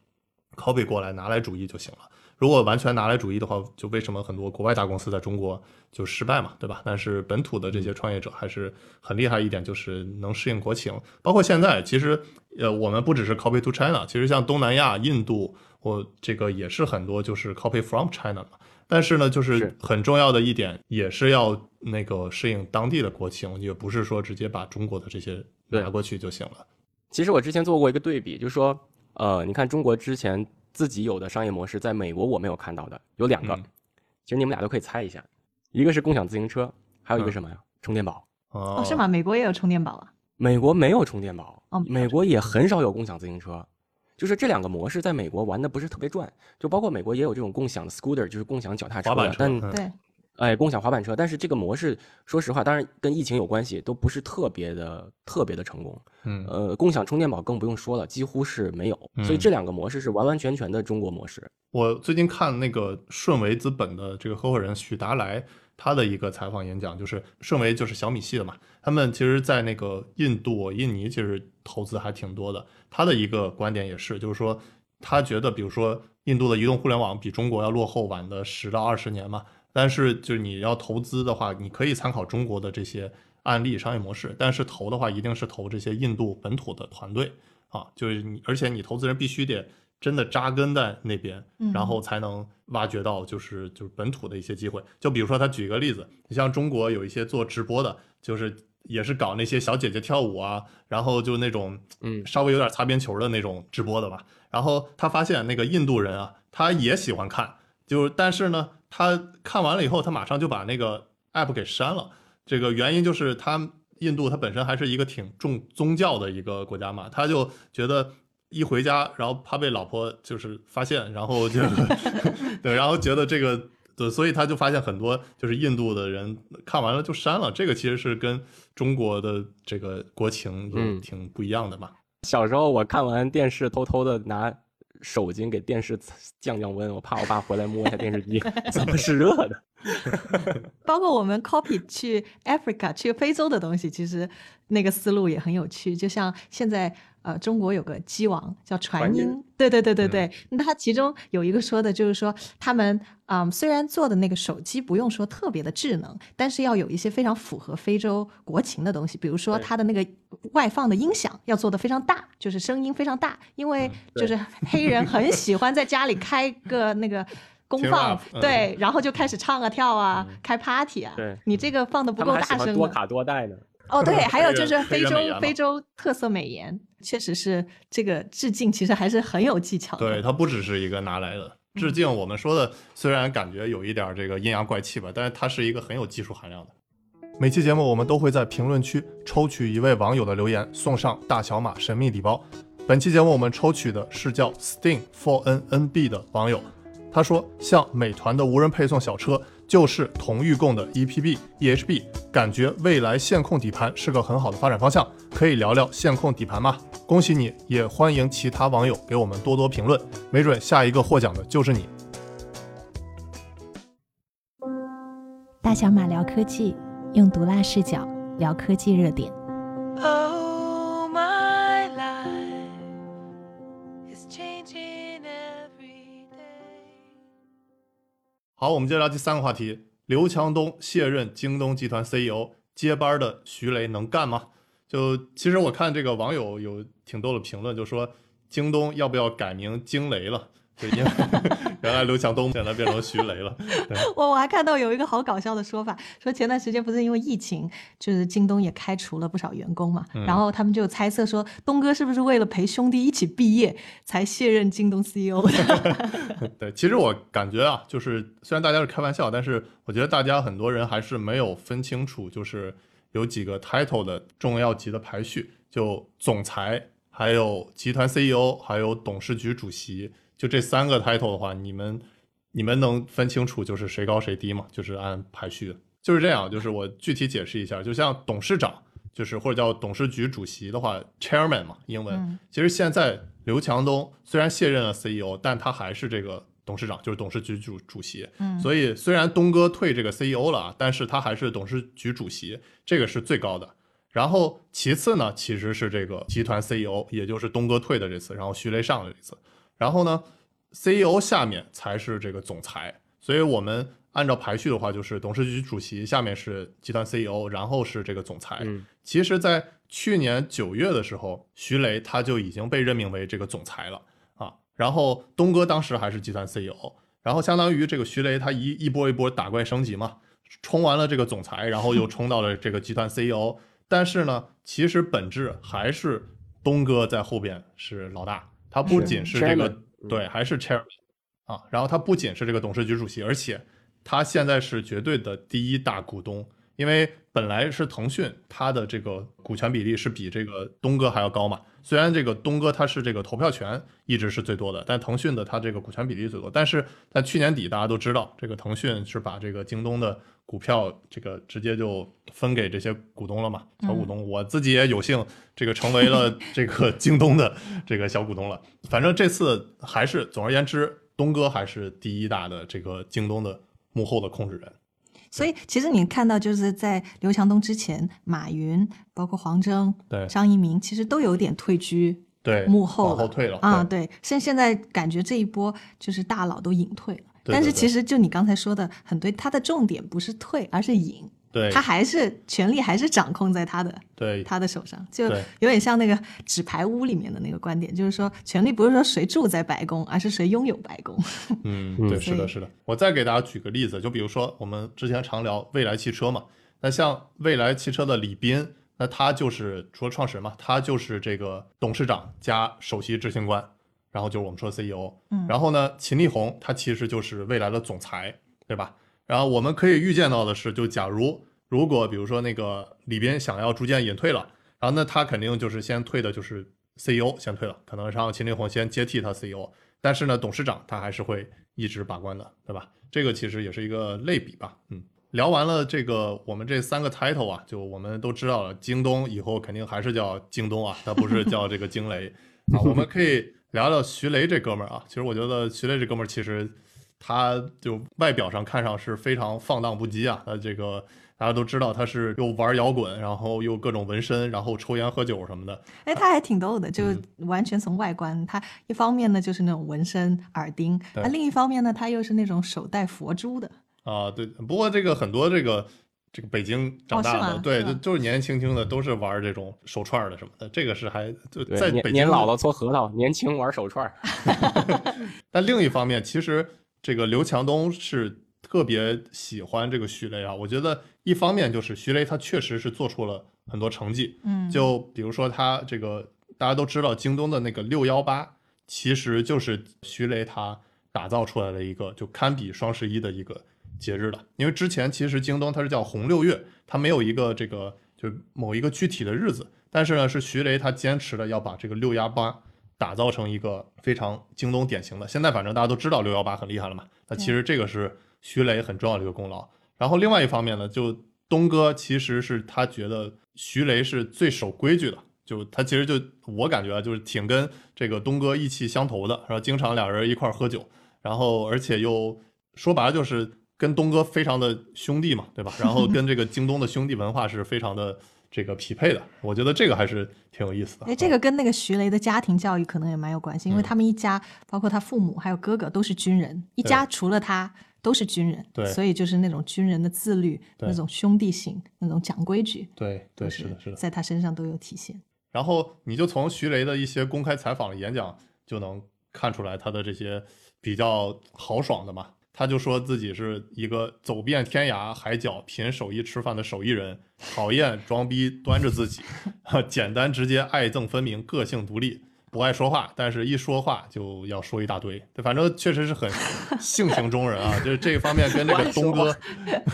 copy 过来拿来主义就行了。如果完全拿来主义的话，就为什么很多国外大公司在中国就失败嘛，对吧？但是本土的这些创业者还是很厉害一点，就是能适应国情。包括现在，其实呃，我们不只是 copy to China，其实像东南亚、印度，我这个也是很多就是 copy from China 嘛。但是呢，就是很重要的一点，也是要那个适应当地的国情，也不是说直接把中国的这些拿过去就行了。
其实我之前做过一个对比，就是说，呃，你看中国之前。自己有的商业模式，在美国我没有看到的有两个，其实你们俩都可以猜一下，一个是共享自行车，还有一个什么呀？充电宝。
哦，是吗？美国也有充电宝啊？
美国没有充电宝，美国也很少有共享自行车，就是这两个模式在美国玩的不是特别转，就包括美国也有这种共享的 scooter，就是共享脚踏车，但
对。
哎，共享滑板车，但是这个模式，说实话，当然跟疫情有关系，都不是特别的、特别的成功。
嗯，
呃，共享充电宝更不用说了，几乎是没有。所以这两个模式是完完全全的中国模式。
我最近看那个顺为资本的这个合伙人许达来他的一个采访演讲，就是顺为就是小米系的嘛，他们其实，在那个印度、印尼其实投资还挺多的。他的一个观点也是，就是说他觉得，比如说印度的移动互联网比中国要落后晚的十到二十年嘛。但是，就是你要投资的话，你可以参考中国的这些案例商业模式。但是投的话，一定是投这些印度本土的团队啊，就是你，而且你投资人必须得真的扎根在那边，然后才能挖掘到就是就是本土的一些机会。就比如说，他举一个例子，你像中国有一些做直播的，就是也是搞那些小姐姐跳舞啊，然后就那种
嗯
稍微有点擦边球的那种直播的吧。然后他发现那个印度人啊，他也喜欢看，就但是呢。他看完了以后，他马上就把那个 app 给删了。这个原因就是他印度，它本身还是一个挺重宗教的一个国家嘛，他就觉得一回家，然后怕被老婆就是发现，然后就 对，然后觉得这个对，所以他就发现很多就是印度的人看完了就删了。这个其实是跟中国的这个国情就挺不一样的嘛。
小时候我看完电视，偷偷的拿。手巾给电视降降温，我怕我爸回来摸一下电视机，怎么是热的？
包括我们 copy 去 Africa 去非洲的东西，其实那个思路也很有趣。就像现在呃，中国有个机王叫传音，对对对对对。那他其中有一个说的就是说，他们啊虽然做的那个手机不用说特别的智能，但是要有一些非常符合非洲国情的东西，比如说它的那个外放的音响要做的非常大，就是声音非常大，因为就是黑人很喜欢在家里开个 那个。公放对，然后就开始唱啊跳啊，开 party 啊。
对，
你这个放的不够大声。
多卡多带呢。
哦，对，还有就是非洲非洲特色美颜，确实是这个致敬，其实还是很有技巧的。
对，它不只是一个拿来的致敬。我们说的虽然感觉有一点这个阴阳怪气吧，但是它是一个很有技术含量的。每期节目我们都会在评论区抽取一位网友的留言，送上大小马神秘礼包。本期节目我们抽取的是叫 Sting for N N B 的网友。他说：“像美团的无人配送小车，就是同域共的 EPB、EHB，感觉未来线控底盘是个很好的发展方向，可以聊聊线控底盘吗？恭喜你，也欢迎其他网友给我们多多评论，没准下一个获奖的就是你。”
大小马聊科技，用毒辣视角聊科技热点。
好，我们接着聊第三个话题。刘强东卸任京东集团 CEO，接班的徐雷能干吗？就其实我看这个网友有挺多的评论，就说京东要不要改名惊雷了？对，因 为原来刘强东现在变成徐雷了。
我我还看到有一个好搞笑的说法，说前段时间不是因为疫情，就是京东也开除了不少员工嘛，然后他们就猜测说，东哥是不是为了陪兄弟一起毕业才卸任京东 CEO 的？
对，其实我感觉啊，就是虽然大家是开玩笑，但是我觉得大家很多人还是没有分清楚，就是有几个 title 的重要级的排序，就总裁。还有集团 CEO，还有董事局主席，就这三个 title 的话，你们你们能分清楚就是谁高谁低吗？就是按排序，就是这样。就是我具体解释一下，就像董事长，就是或者叫董事局主席的话，chairman 嘛，英文。其实现在刘强东虽然卸任了 CEO，但他还是这个董事长，就是董事局主主席。嗯，所以虽然东哥退这个 CEO 了，但是他还是董事局主席，这个是最高的。然后其次呢，其实是这个集团 CEO，也就是东哥退的这次，然后徐雷上的这次。然后呢，CEO 下面才是这个总裁。所以我们按照排序的话，就是董事局主席下面是集团 CEO，然后是这个总裁。其实，在去年九月的时候，徐雷他就已经被任命为这个总裁了啊。然后东哥当时还是集团 CEO，然后相当于这个徐雷他一一波一波打怪升级嘛，冲完了这个总裁，然后又 冲到了这个集团 CEO。但是呢，其实本质还是东哥在后边是老大，他不仅是这个对，还是 chairman 啊，然后他不仅是这个董事局主席，而且他现在是绝对的第一大股东，因为本来是腾讯，它的这个股权比例是比这个东哥还要高嘛。虽然这个东哥他是这个投票权一直是最多的，但腾讯的他这个股权比例最多。但是在去年底，大家都知道，这个腾讯是把这个京东的。股票这个直接就分给这些股东了嘛，小股东，我自己也有幸这个成为了 这个京东的这个小股东了。反正这次还是，总而言之，东哥还是第一大的这个京东的幕后的控制人。
所以其实你看到就是在刘强东之前，马云、包括黄峥、
对
张一鸣，其实都有点退居
对
幕后
往后退了
啊。对，现现在感觉这一波就是大佬都隐退了。但是其实就你刚才说的很对，他的重点不是退，而是引。
对，
他还是权力还是掌控在他的
对
他的手上，就有点像那个纸牌屋里面的那个观点，就是说权力不是说谁住在白宫，而是谁拥有白宫。
嗯，对，是的，是的。我再给大家举个例子，就比如说我们之前常聊未来汽车嘛，那像未来汽车的李斌，那他就是除了创始人嘛，他就是这个董事长加首席执行官。然后就是我们说的 CEO，嗯，然后呢，秦力红他其实就是未来的总裁，对吧？然后我们可以预见到的是，就假如如果比如说那个里边想要逐渐隐退了，然后那他肯定就是先退的就是 CEO 先退了，可能让秦力红先接替他 CEO，但是呢，董事长他还是会一直把关的，对吧？这个其实也是一个类比吧，嗯。聊完了这个我们这三个 title 啊，就我们都知道了，京东以后肯定还是叫京东啊，它不是叫这个惊雷 啊，我们可以。聊聊徐雷这哥们儿啊，其实我觉得徐雷这哥们儿其实，他就外表上看上是非常放荡不羁啊。他这个大家都知道，他是又玩摇滚，然后又各种纹身，然后抽烟喝酒什么的。
哎，他还挺逗的，就完全从外观，他一方面呢就是那种纹身耳钉，那另一方面呢他又是那种手戴佛珠的。
啊，对。不过这个很多这个。这个北京长大的，对，就就是年年轻轻的，都是玩这种手串的什么的。这个是还就在北京
年老了搓核桃，年轻玩手串。
但另一方面，其实这个刘强东是特别喜欢这个徐雷啊。我觉得一方面就是徐雷他确实是做出了很多成绩，
嗯，
就比如说他这个大家都知道，京东的那个六幺八，其实就是徐雷他打造出来的一个就堪比双十一的一个。节日了，因为之前其实京东它是叫红六月，它没有一个这个就某一个具体的日子，但是呢是徐雷他坚持的要把这个六幺八打造成一个非常京东典型的。现在反正大家都知道六幺八很厉害了嘛，那其实这个是徐雷很重要的一个功劳。然后另外一方面呢，就东哥其实是他觉得徐雷是最守规矩的，就他其实就我感觉啊，就是挺跟这个东哥意气相投的，然后经常俩人一块喝酒，然后而且又说白了就是。跟东哥非常的兄弟嘛，对吧？然后跟这个京东的兄弟文化是非常的这个匹配的，我觉得这个还是挺有意思的。
哎，这个跟那个徐雷的家庭教育可能也蛮有关系，因为他们一家包括他父母还有哥哥都是军人，一家除了他都是军人，
对，
所以就是那种军人的自律、那种兄弟性、那种讲规矩，
对对是的，是的，
在他身上都有体现。
然后你就从徐雷的一些公开采访、演讲就能看出来他的这些比较豪爽的嘛。他就说自己是一个走遍天涯海角凭手艺吃饭的手艺人，讨厌装逼端着自己，简单直接爱憎分明，个性独立，不爱说话，但是一说话就要说一大堆。对，反正确实是很性情中人啊，就是这一方面跟这个东哥，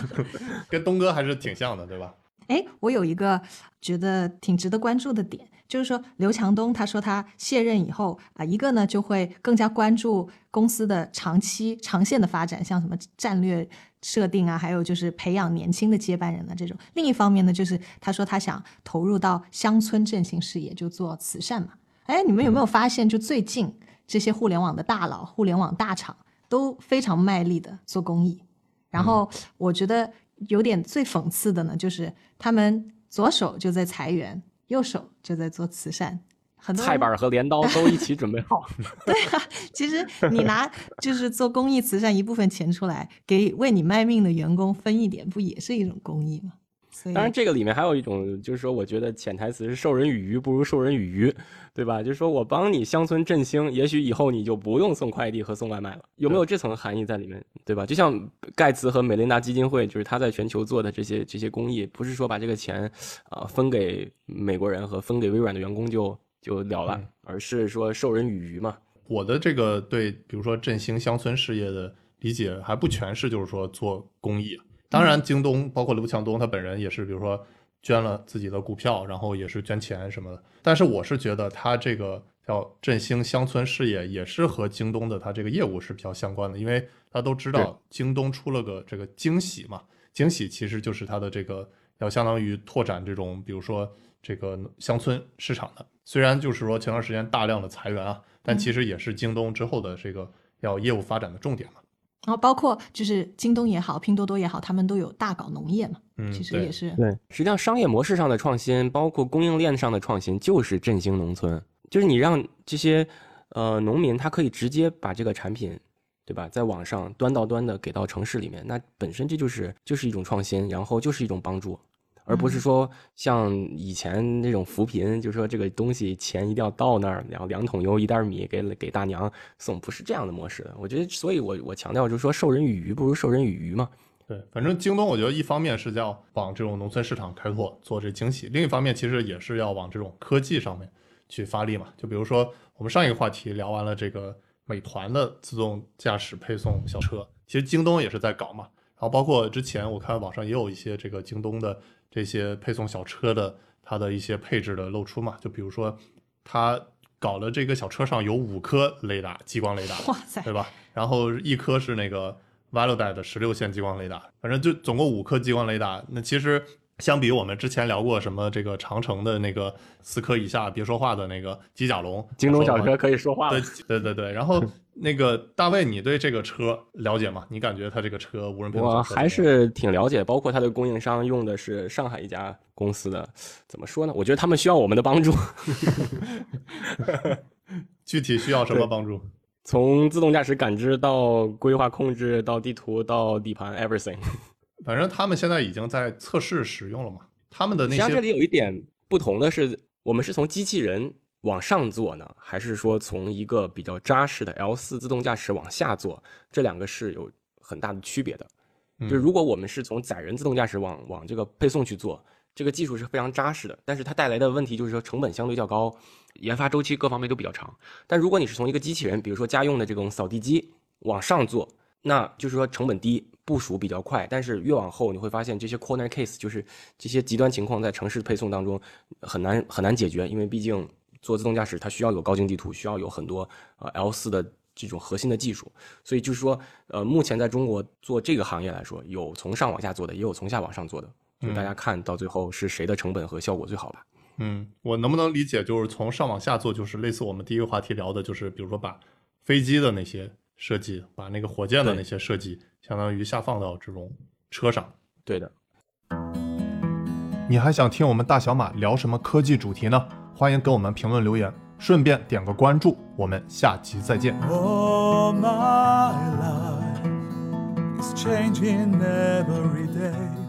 跟东哥还是挺像的，对吧？
哎，我有一个觉得挺值得关注的点。就是说，刘强东他说他卸任以后啊，一个呢就会更加关注公司的长期、长线的发展，像什么战略设定啊，还有就是培养年轻的接班人啊这种。另一方面呢，就是他说他想投入到乡村振兴事业，就做慈善嘛。哎，你们有没有发现，就最近这些互联网的大佬、互联网大厂都非常卖力的做公益。然后我觉得有点最讽刺的呢，就是他们左手就在裁员。右手就在做慈善，很多
菜板和镰刀 都一起准备好。
对啊，其实你拿就是做公益慈善一部分钱出来，给为你卖命的员工分一点，不也是一种公益吗？
当然，这个里面还有一种，就是说，我觉得潜台词是授人以鱼不如授人以渔，对吧？就是说我帮你乡村振兴，也许以后你就不用送快递和送外卖了，有没有这层含义在里面，对吧？就像盖茨和美琳达基金会，就是他在全球做的这些这些公益，不是说把这个钱啊分给美国人和分给微软的员工就就了了，而是说授人以渔嘛。
我的这个对，比如说振兴乡村事业的理解，还不全是就是说做公益。当然，京东包括刘强东他本人也是，比如说捐了自己的股票，然后也是捐钱什么的。但是我是觉得他这个叫振兴乡村事业，也是和京东的他这个业务是比较相关的，因为大家都知道京东出了个这个惊喜嘛，惊喜其实就是它的这个要相当于拓展这种，比如说这个乡村市场的。虽然就是说前段时间大量的裁员啊，但其实也是京东之后的这个要业务发展的重点嘛。
然后包括就是京东也好，拼多多也好，他们都有大搞农业嘛，嗯，其实也是
对。实际上，商业模式上的创新，包括供应链上的创新，就是振兴农村，就是你让这些呃农民他可以直接把这个产品，对吧，在网上端到端的给到城市里面，那本身这就是就是一种创新，然后就是一种帮助。而不是说像以前那种扶贫，就是说这个东西钱一定要到那儿，然后两桶油一袋米给给大娘送，不是这样的模式的。我觉得，所以我我强调就是说授人以鱼不如授人以渔嘛。
对，反正京东我觉得一方面是要往这种农村市场开拓做这惊喜，另一方面其实也是要往这种科技上面去发力嘛。就比如说我们上一个话题聊完了这个美团的自动驾驶配送小车，其实京东也是在搞嘛。然后包括之前我看网上也有一些这个京东的。这些配送小车的它的一些配置的露出嘛，就比如说，它搞了这个小车上有五颗雷达，激光雷达，
哇塞，
对吧？然后一颗是那个 Velodyne 的十六线激光雷达，反正就总共五颗激光雷达。那其实相比我们之前聊过什么这个长城的那个四颗以下别说话的那个机甲龙，
京东小车可以说话了，
对对对，然后。那个大卫，你对这个车了解吗？你感觉它这个车无人？
我还是挺了解，包括它的供应商用的是上海一家公司的。怎么说呢？我觉得他们需要我们的帮助。
具体需要什么帮助？
从自动驾驶感知到规划控制，到地图，到底盘，everything。
反正他们现在已经在测试使用了嘛。他们的那些，
实际上这里有一点不同的是，我们是从机器人。往上做呢，还是说从一个比较扎实的 L 四自动驾驶往下做？这两个是有很大的区别的。就如果我们是从载人自动驾驶往往这个配送去做，这个技术是非常扎实的，但是它带来的问题就是说成本相对较高，研发周期各方面都比较长。但如果你是从一个机器人，比如说家用的这种扫地机往上做，那就是说成本低，部署比较快。但是越往后你会发现，这些 corner case 就是这些极端情况在城市配送当中很难很难解决，因为毕竟。做自动驾驶，它需要有高精地图，需要有很多呃 L 四的这种核心的技术，所以就是说，呃，目前在中国做这个行业来说，有从上往下做的，也有从下往上做的，就大家看到最后是谁的成本和效果最好吧。
嗯，我能不能理解，就是从上往下做，就是类似我们第一个话题聊的，就是比如说把飞机的那些设计，把那个火箭的那些设计，相当于下放到这种车上。
对的。
你还想听我们大小马聊什么科技主题呢？欢迎给我们评论留言，顺便点个关注，我们下期再见。All my life is changing every day.